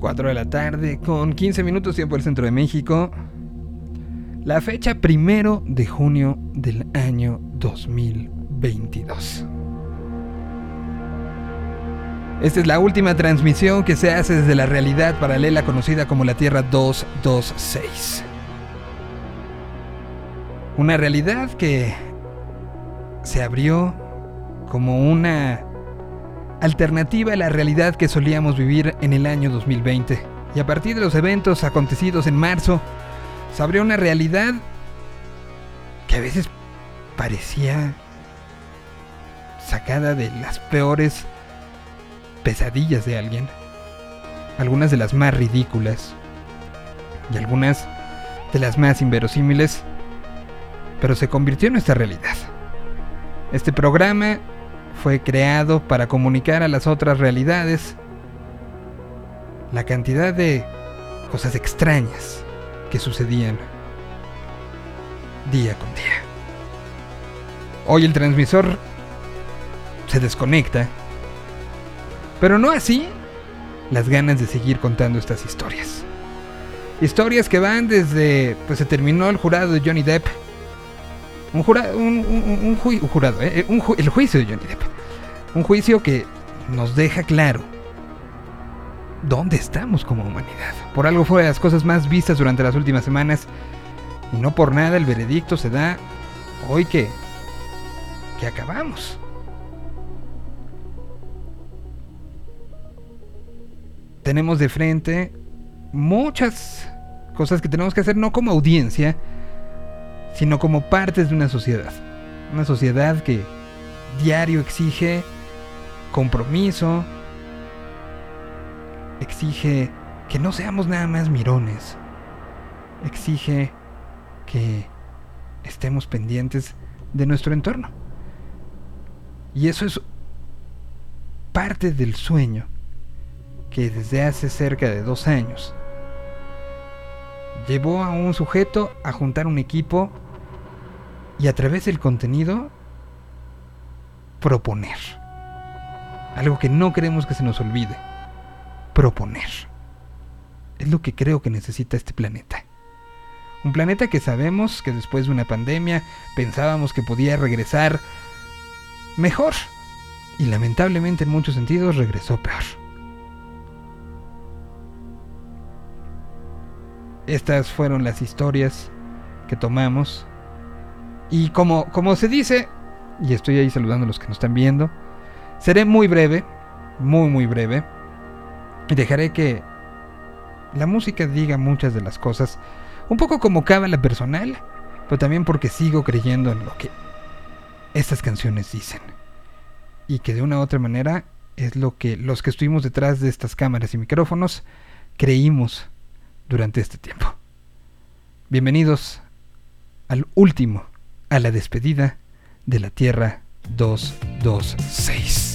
4 de la tarde, con 15 minutos tiempo del centro de México. La fecha primero de junio del año 2022. Esta es la última transmisión que se hace desde la realidad paralela conocida como la Tierra 226. Una realidad que se abrió como una alternativa a la realidad que solíamos vivir en el año 2020. Y a partir de los eventos acontecidos en marzo, se abrió una realidad que a veces parecía sacada de las peores pesadillas de alguien. Algunas de las más ridículas y algunas de las más inverosímiles, pero se convirtió en nuestra realidad. Este programa fue creado para comunicar a las otras realidades la cantidad de cosas extrañas que sucedían día con día. Hoy el transmisor se desconecta, pero no así las ganas de seguir contando estas historias. Historias que van desde, pues se terminó el jurado de Johnny Depp, un, jurado, un, jurado, eh, el juicio de Johnny Depp, un juicio que nos deja claro dónde estamos como humanidad. Por algo fue de las cosas más vistas durante las últimas semanas y no por nada el veredicto se da hoy que que acabamos. Tenemos de frente muchas cosas que tenemos que hacer no como audiencia, sino como partes de una sociedad. Una sociedad que diario exige compromiso, exige que no seamos nada más mirones, exige que estemos pendientes de nuestro entorno. Y eso es parte del sueño que desde hace cerca de dos años llevó a un sujeto a juntar un equipo y a través del contenido proponer. Algo que no queremos que se nos olvide. Proponer. Es lo que creo que necesita este planeta. Un planeta que sabemos que después de una pandemia pensábamos que podía regresar mejor. Y lamentablemente en muchos sentidos regresó peor. Estas fueron las historias que tomamos. Y como, como se dice, y estoy ahí saludando a los que nos están viendo, seré muy breve, muy muy breve. Y dejaré que la música diga muchas de las cosas, un poco como cábala personal, pero también porque sigo creyendo en lo que estas canciones dicen. Y que de una u otra manera es lo que los que estuvimos detrás de estas cámaras y micrófonos creímos durante este tiempo. Bienvenidos al último, a la despedida de la Tierra 226.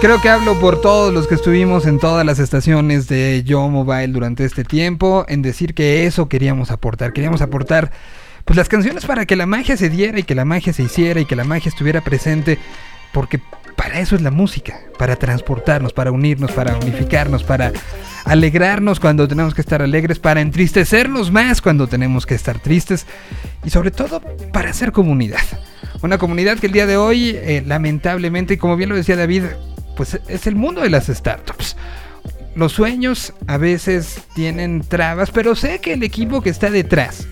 Creo que hablo por todos los que estuvimos en todas las estaciones de Yo Mobile durante este tiempo en decir que eso queríamos aportar. Queríamos aportar pues las canciones para que la magia se diera y que la magia se hiciera y que la magia estuviera presente porque para eso es la música, para transportarnos, para unirnos, para unificarnos, para alegrarnos cuando tenemos que estar alegres, para entristecernos más cuando tenemos que estar tristes y sobre todo para hacer comunidad. Una comunidad que el día de hoy, eh, lamentablemente, como bien lo decía David, pues es el mundo de las startups. Los sueños a veces tienen trabas, pero sé que el equipo que está detrás,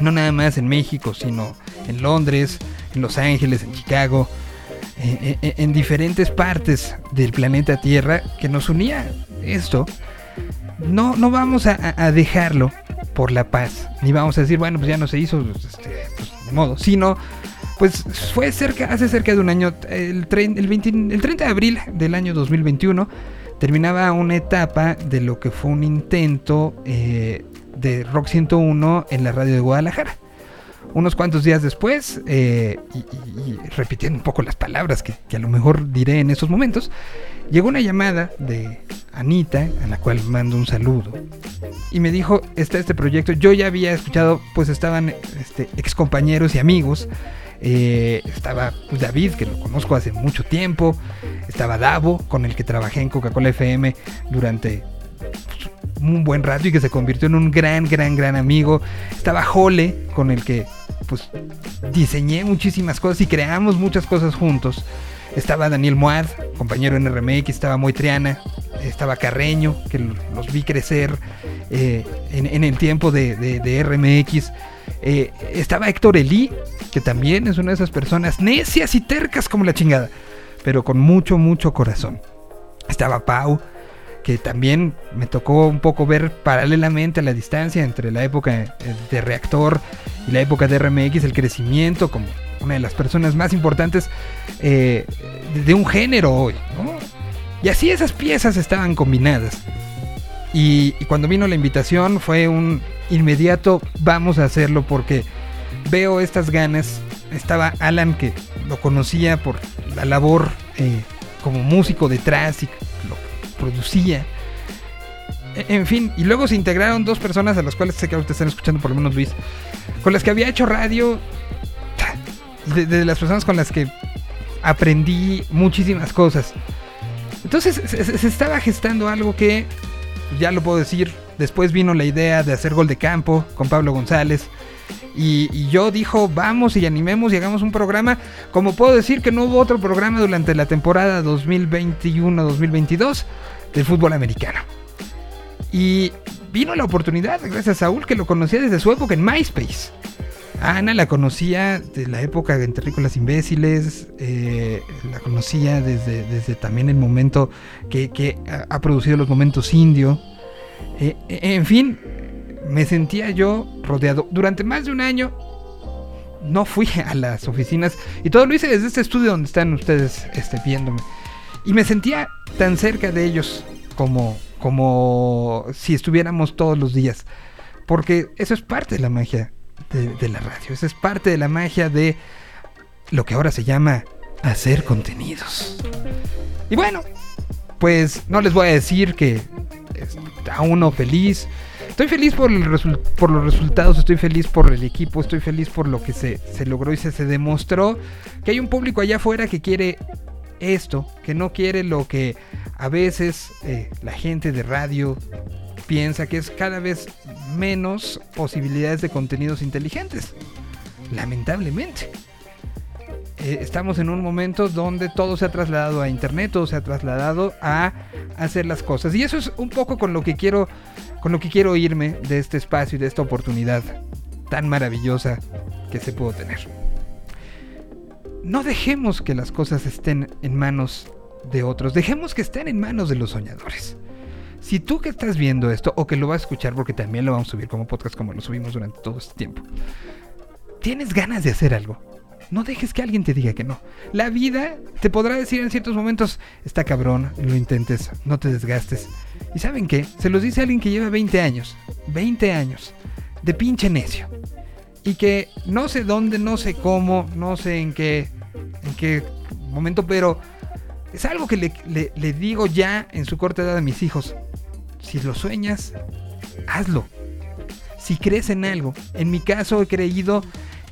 no nada más en México, sino en Londres, en Los Ángeles, en Chicago, eh, eh, en diferentes partes del planeta Tierra, que nos unía esto, no, no vamos a, dejarlo por la paz, ni vamos a decir, bueno, pues ya no se hizo, pues, este, pues, de modo, sino, pues fue cerca, hace cerca de un año, el, el, 20 el 30 de abril del año 2021, terminaba una etapa de lo que fue un intento eh, de Rock 101 en la radio de Guadalajara. Unos cuantos días después, eh, y, repitiendo un poco las palabras que, a lo mejor diré en esos momentos, llegó una llamada de Anita, a la cual mando un saludo, y me dijo, está este proyecto, yo ya había escuchado, pues estaban este, ex compañeros y amigos, eh, estaba David, que lo conozco hace mucho tiempo, estaba Davo, con el que trabajé en Coca-Cola FM durante un buen rato y que se convirtió en un gran, gran, gran amigo. Estaba Jole, con el que pues diseñé muchísimas cosas y creamos muchas cosas juntos. Estaba Daniel Moad, compañero en RMX, estaba Moitriana, estaba Carreño, que lo- los vi crecer eh, en, el tiempo de RMX. Eh, estaba Héctor Elí, que también es una de esas personas necias y tercas como la chingada, pero con mucho, mucho corazón. Estaba Pau, que también me tocó un poco ver paralelamente a la distancia entre la época eh, de reactor y la época de RMX, el crecimiento como una de las personas más importantes eh, de, un género hoy. Y así esas piezas estaban combinadas. Y cuando vino la invitación fue un inmediato vamos a hacerlo porque veo estas ganas. Estaba Alan que lo conocía por la labor eh, como músico detrás y lo producía. En fin, y luego se integraron dos personas a las cuales sé que ahorita están escuchando, por lo menos Luis, con las que había hecho radio, de, las personas con las que aprendí muchísimas cosas. Entonces se estaba gestando algo que, ya lo puedo decir, después vino la idea de hacer gol de campo con Pablo González. Y, yo dijo, vamos y animemos y hagamos un programa. Como puedo decir que no hubo otro programa durante la temporada 2021-2022 del fútbol americano. Y vino la oportunidad, gracias a Saúl, que lo conocía desde su época en MySpace. Ana la conocía de la época de Terrícolas Imbéciles, eh, la conocía desde, desde también el momento que, ha, producido los momentos indio. Eh, en fin, me sentía yo rodeado. Durante más de un año no fui a las oficinas y todo lo hice desde este estudio donde están ustedes este, viéndome. Y me sentía tan cerca de ellos como, como si estuviéramos todos los días. Porque eso es parte de la magia de, de la radio. Eso es parte de la magia de lo que ahora se llama hacer contenidos. Y bueno, pues no les voy a decir que está uno feliz. Estoy feliz por, los resultados, estoy feliz por el equipo, estoy feliz por lo que se, se logró y se, se, demostró que hay un público allá afuera que quiere esto, que no quiere lo que a veces eh, la gente de radio piensa que es cada vez menos posibilidades de contenidos inteligentes. Lamentablemente. Eh, estamos en un momento donde todo se ha trasladado a internet, todo se ha trasladado a hacer las cosas. Y eso es un poco con lo que quiero, con lo que quiero irme de este espacio y de esta oportunidad tan maravillosa que se pudo tener. No dejemos que las cosas estén en manos de otros, dejemos que estén en manos de los soñadores. Si tú que estás viendo esto o que lo vas a escuchar porque también lo vamos a subir como podcast como lo subimos durante todo este tiempo, tienes ganas de hacer algo, no dejes que alguien te diga que no. La vida te podrá decir en ciertos momentos, está cabrón, lo intentes, no te desgastes. ¿Y saben qué? Se los dice alguien que lleva 20 años, 20 años, de pinche necio. Y que no sé dónde, no sé cómo, no sé en qué, en qué momento, pero es algo que le, le digo ya en su corta edad a mis hijos. Si lo sueñas, hazlo. Si crees en algo, en mi caso he creído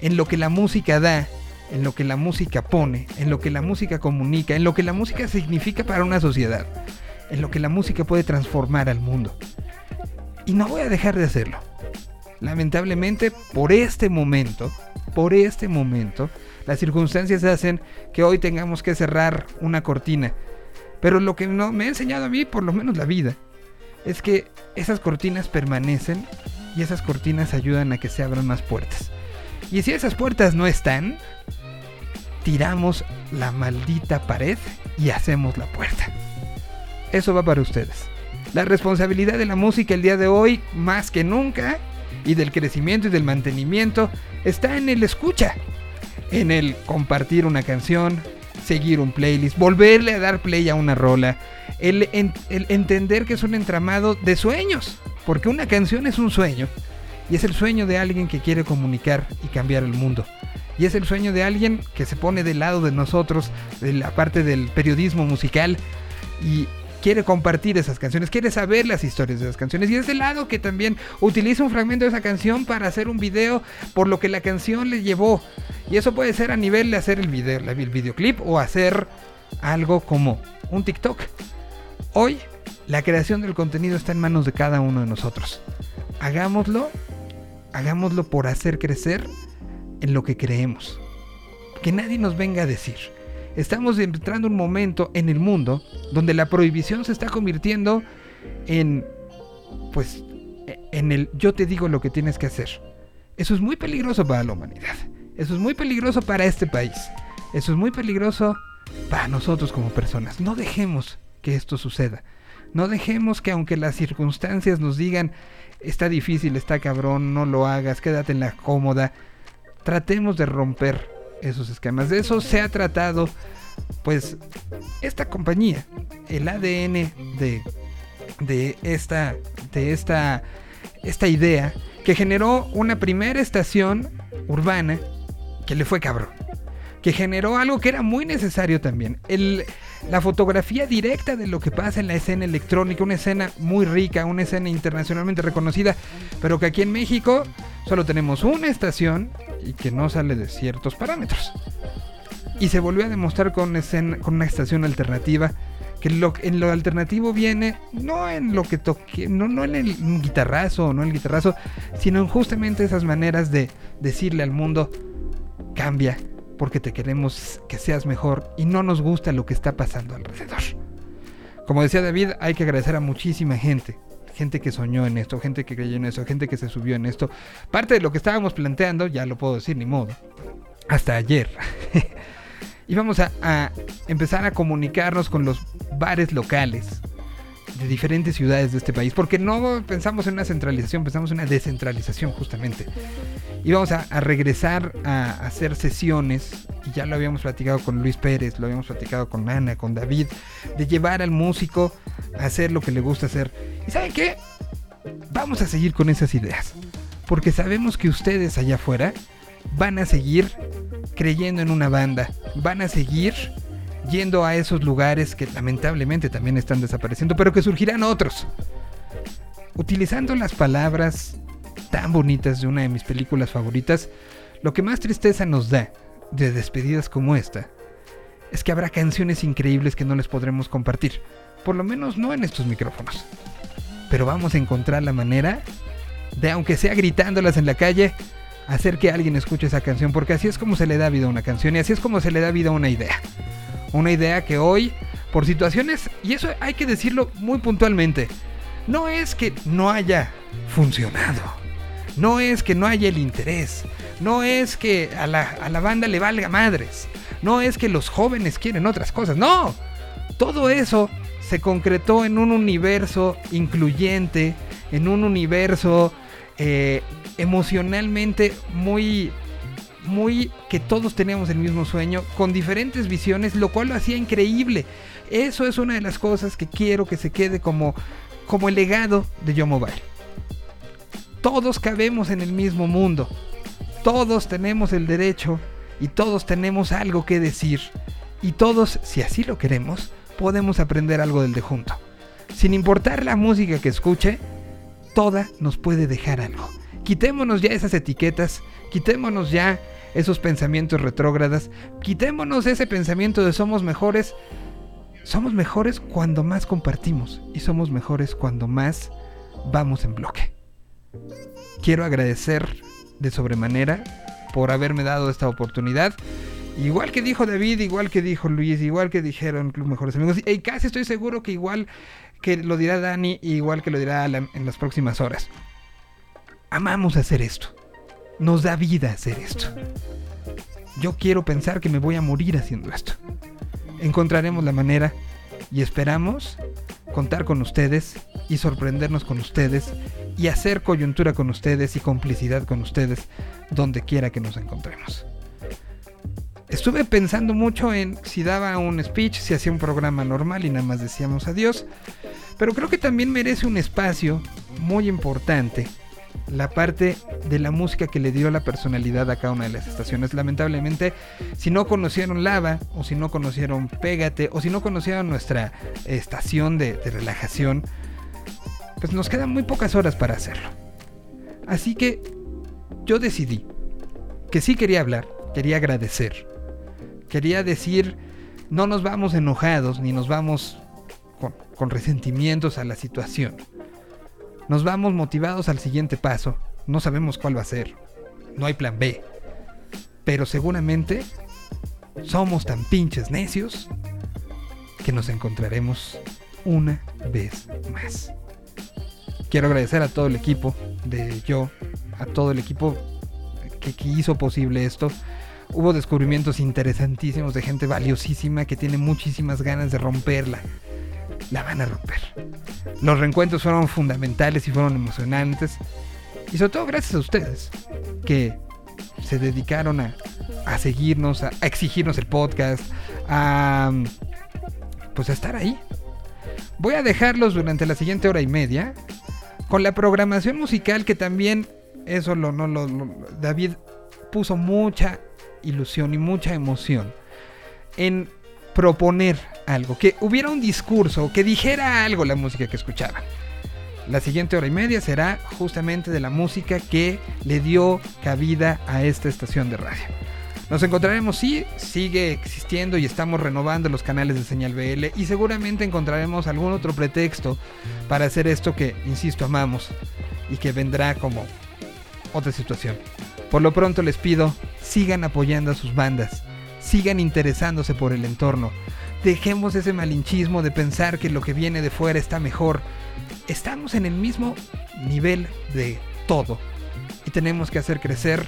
en lo que la música da en lo que la música pone, en lo que la música comunica, en lo que la música significa para una sociedad, en lo que la música puede transformar al mundo. Y no voy a dejar de hacerlo. Lamentablemente, por este momento, por este momento, las circunstancias hacen que hoy tengamos que cerrar una cortina. Pero lo que no me ha enseñado a mí, por lo menos la vida, es que esas cortinas permanecen y esas cortinas ayudan a que se abran más puertas. Y si esas puertas no están, tiramos la maldita pared y hacemos la puerta. Eso va para ustedes. La responsabilidad de la música el día de hoy, más que nunca, y del crecimiento y del mantenimiento, está en el escucha, en el compartir una canción, seguir un playlist, volverle a dar play a una rola, el, entender que es un entramado de sueños, porque una canción es un sueño, y es el sueño de alguien que quiere comunicar y cambiar el mundo y es el sueño de alguien que se pone del lado de nosotros, de la parte del periodismo musical y quiere compartir esas canciones, quiere saber las historias de esas canciones y es del lado que también utiliza un fragmento de esa canción para hacer un video por lo que la canción le llevó. Y eso puede ser a nivel de hacer el video, el videoclip o hacer algo como un TikTok. Hoy la creación del contenido está en manos de cada uno de nosotros. Hagámoslo, hagámoslo por hacer crecer en lo que creemos. Que nadie nos venga a decir. Estamos entrando un momento en el mundo donde la prohibición se está convirtiendo en, pues, en el yo te digo lo que tienes que hacer. Eso es muy peligroso para la humanidad. Eso es muy peligroso para este país. Eso es muy peligroso para nosotros como personas. No dejemos que esto suceda. No dejemos que aunque las circunstancias nos digan está difícil, está cabrón, no lo hagas, quédate en la cómoda, tratemos de romper esos esquemas. De eso se ha tratado, pues, esta compañía, el ADN de, de esta, de esta, esta idea que generó una primera estación urbana que le fue cabrón. Que generó algo que era muy necesario también. El, la fotografía directa de lo que pasa en la escena electrónica, una escena muy rica, una escena internacionalmente reconocida, pero que aquí en México solo tenemos una estación y que no sale de ciertos parámetros. Y se volvió a demostrar con, una estación alternativa que lo, en lo alternativo viene no en lo que toque, no, no en el guitarrazo, no en el guitarrazo, sino en justamente esas maneras de decirle al mundo, cambia, porque te queremos que seas mejor y no nos gusta lo que está pasando alrededor. Como decía David, hay que agradecer a muchísima gente gente que soñó en esto, gente que creyó en esto, gente que se subió en esto. Parte de lo que estábamos planteando, ya lo puedo decir ni modo, hasta ayer. íbamos a, a empezar a comunicarnos con los bares locales de diferentes ciudades de este país, porque no pensamos en una centralización, pensamos en una descentralización justamente. Íbamos a, a regresar a hacer sesiones ya lo habíamos platicado con Luis Pérez, lo habíamos platicado con Ana, con David, de llevar al músico a hacer lo que le gusta hacer. ¿Y saben qué? Vamos a seguir con esas ideas, porque sabemos que ustedes allá afuera van a seguir creyendo en una banda, van a seguir yendo a esos lugares que lamentablemente también están desapareciendo, pero que surgirán otros. Utilizando las palabras tan bonitas de una de mis películas favoritas, lo que más tristeza nos da de despedidas como esta es que habrá canciones increíbles que no les podremos compartir, por lo menos no en estos micrófonos. Pero vamos a encontrar la manera de, aunque sea gritándolas en la calle, hacer que alguien escuche esa canción, porque así es como se le da vida a una canción y así es como se le da vida a una idea. Una idea que hoy, por situaciones, y eso hay que decirlo muy puntualmente, no es que no haya funcionado, no es que no haya el interés, no es que a la, a la banda le valga madres, no es que los jóvenes quieren otras cosas, no, todo eso se concretó en un universo incluyente, en un universo eh, emocionalmente muy muy que todos teníamos el mismo sueño, con diferentes visiones, lo cual lo hacía increíble. Eso es una de las cosas que quiero que se quede como, como el legado de Yo Mobile. Todos cabemos en el mismo mundo. Todos tenemos el derecho y todos tenemos algo que decir. Y todos, si así lo queremos, podemos aprender algo del de junto. Sin importar la música que escuche, toda nos puede dejar algo. Quitémonos ya esas etiquetas, quitémonos ya esos pensamientos retrógradas, quitémonos ese pensamiento de somos mejores. Somos mejores cuando más compartimos y somos mejores cuando más vamos en bloque. Quiero agradecer de sobremanera por haberme dado esta oportunidad. Igual que dijo David, igual que dijo Luis, igual que dijeron Club Mejores Amigos, y casi estoy seguro que igual que lo dirá Dani, igual que lo dirá Alan en las próximas horas. Amamos hacer esto. Nos da vida hacer esto. Yo quiero pensar que me voy a morir haciendo esto. Encontraremos la manera y esperamos contar con ustedes y sorprendernos con ustedes y hacer coyuntura con ustedes y complicidad con ustedes donde quiera que nos encontremos. Estuve pensando mucho en si daba un speech, si hacía un programa normal y nada más decíamos adiós, pero creo que también merece un espacio muy importante la parte de la música que le dio la personalidad a cada una de las estaciones. Lamentablemente, si no conocieron Lava, o si no conocieron Pégate, o si no conocieron nuestra estación de, de relajación, pues nos quedan muy pocas horas para hacerlo. Así que yo decidí que sí quería hablar, quería agradecer, quería decir, no nos vamos enojados ni nos vamos con, resentimientos a la situación nos vamos motivados al siguiente paso. No sabemos cuál va a ser. No hay plan B. Pero seguramente somos tan pinches necios que nos encontraremos una vez más. Quiero agradecer a todo el equipo de yo, a todo el equipo que, hizo posible esto. Hubo descubrimientos interesantísimos de gente valiosísima que tiene muchísimas ganas de romperla, la van a romper. Los reencuentros fueron fundamentales y fueron emocionantes. Y sobre todo gracias a ustedes, que se dedicaron a, a seguirnos, a, a, exigirnos el podcast, a pues a estar ahí. Voy a dejarlos durante la siguiente hora y media con la programación musical que también eso lo, no, lo, David puso mucha ilusión y mucha emoción en proponer algo, que hubiera un discurso, que dijera algo la música que escuchaban. La siguiente hora y media será justamente de la música que le dio cabida a esta estación de radio. Nos encontraremos, sí, sigue existiendo y estamos renovando los canales de señal BL y seguramente encontraremos algún otro pretexto para hacer esto que, insisto, amamos y que vendrá como otra situación. Por lo pronto les pido, sigan apoyando a sus bandas, sigan interesándose por el entorno. Dejemos ese malinchismo de pensar que lo que viene de fuera está mejor. Estamos en el mismo nivel de todo y tenemos que hacer crecer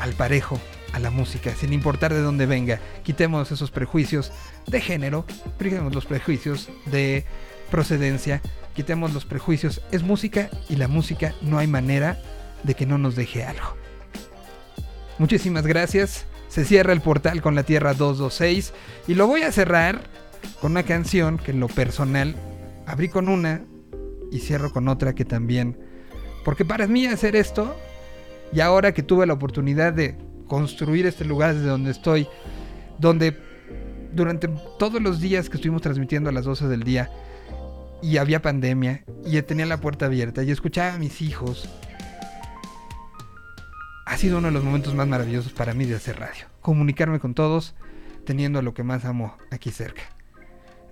al parejo la música, sin importar de dónde venga. Quitemos esos prejuicios de género, quitemos los prejuicios de procedencia, quitemos los prejuicios. Es música y la música no hay manera de que no nos deje algo. Muchísimas gracias. Se cierra el portal con la Tierra 226 y lo voy a cerrar con una canción que en lo personal abrí con una y cierro con otra que también. Porque para mí hacer esto, y ahora que tuve la oportunidad de construir este lugar desde donde estoy, donde durante todos los días que estuvimos transmitiendo a las 12 del día y había pandemia y tenía la puerta abierta y escuchaba a mis hijos, ha sido uno de los momentos más maravillosos para mí de hacer radio. Comunicarme con todos teniendo a lo que más amo aquí cerca.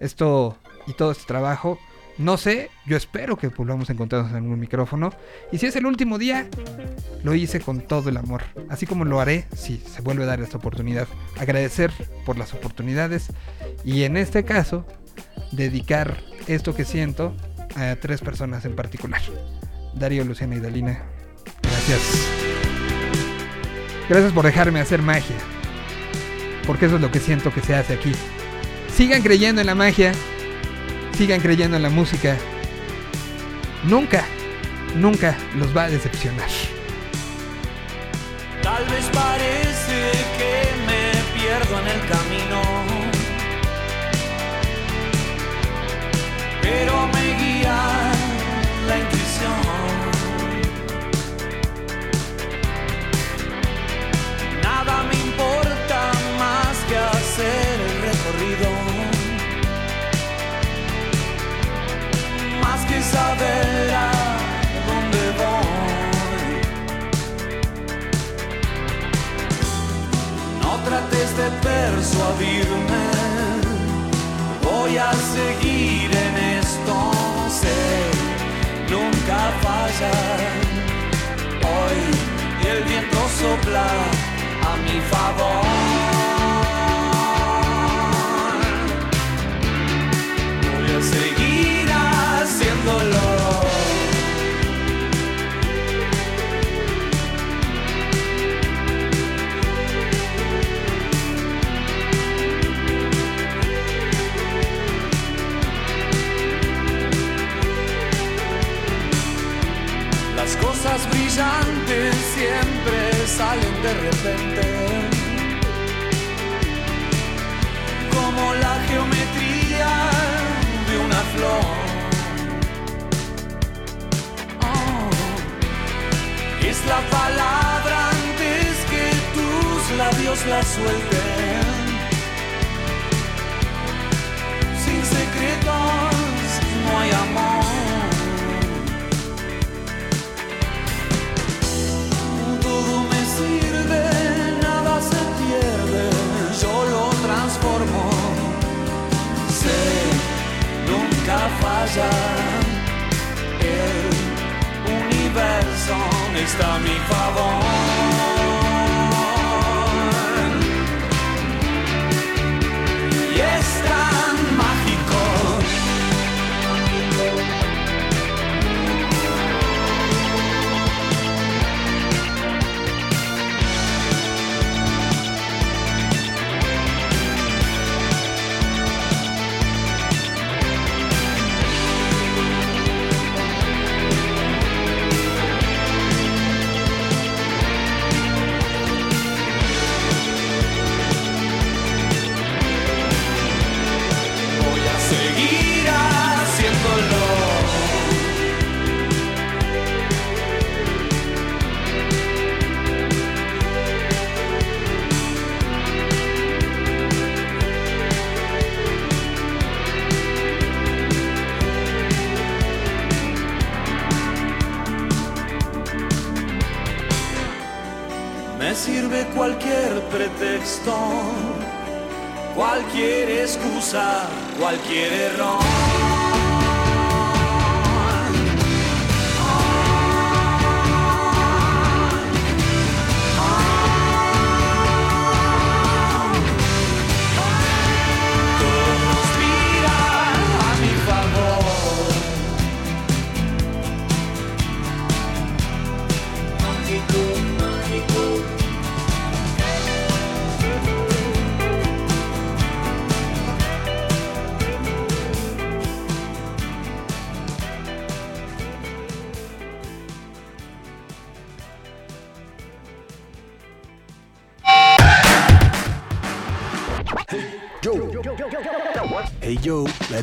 Esto y todo este trabajo no sé, yo espero que volvamos a encontrarnos en un micrófono. Y si es el último día, lo hice con todo el amor. Así como lo haré si se vuelve a dar esta oportunidad. Agradecer por las oportunidades. Y en este caso, dedicar esto que siento a tres personas en particular. Darío, Luciana y Dalina. Gracias. Gracias por dejarme hacer magia. Porque eso es lo que siento que se hace aquí. Sigan creyendo en la magia sigan creyendo en la música. Nunca, nunca los va a decepcionar. Tal vez de persuadirme, voy a seguir en esto, sé, nunca falla. Hoy el viento sopla a mi favor.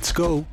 Let's go.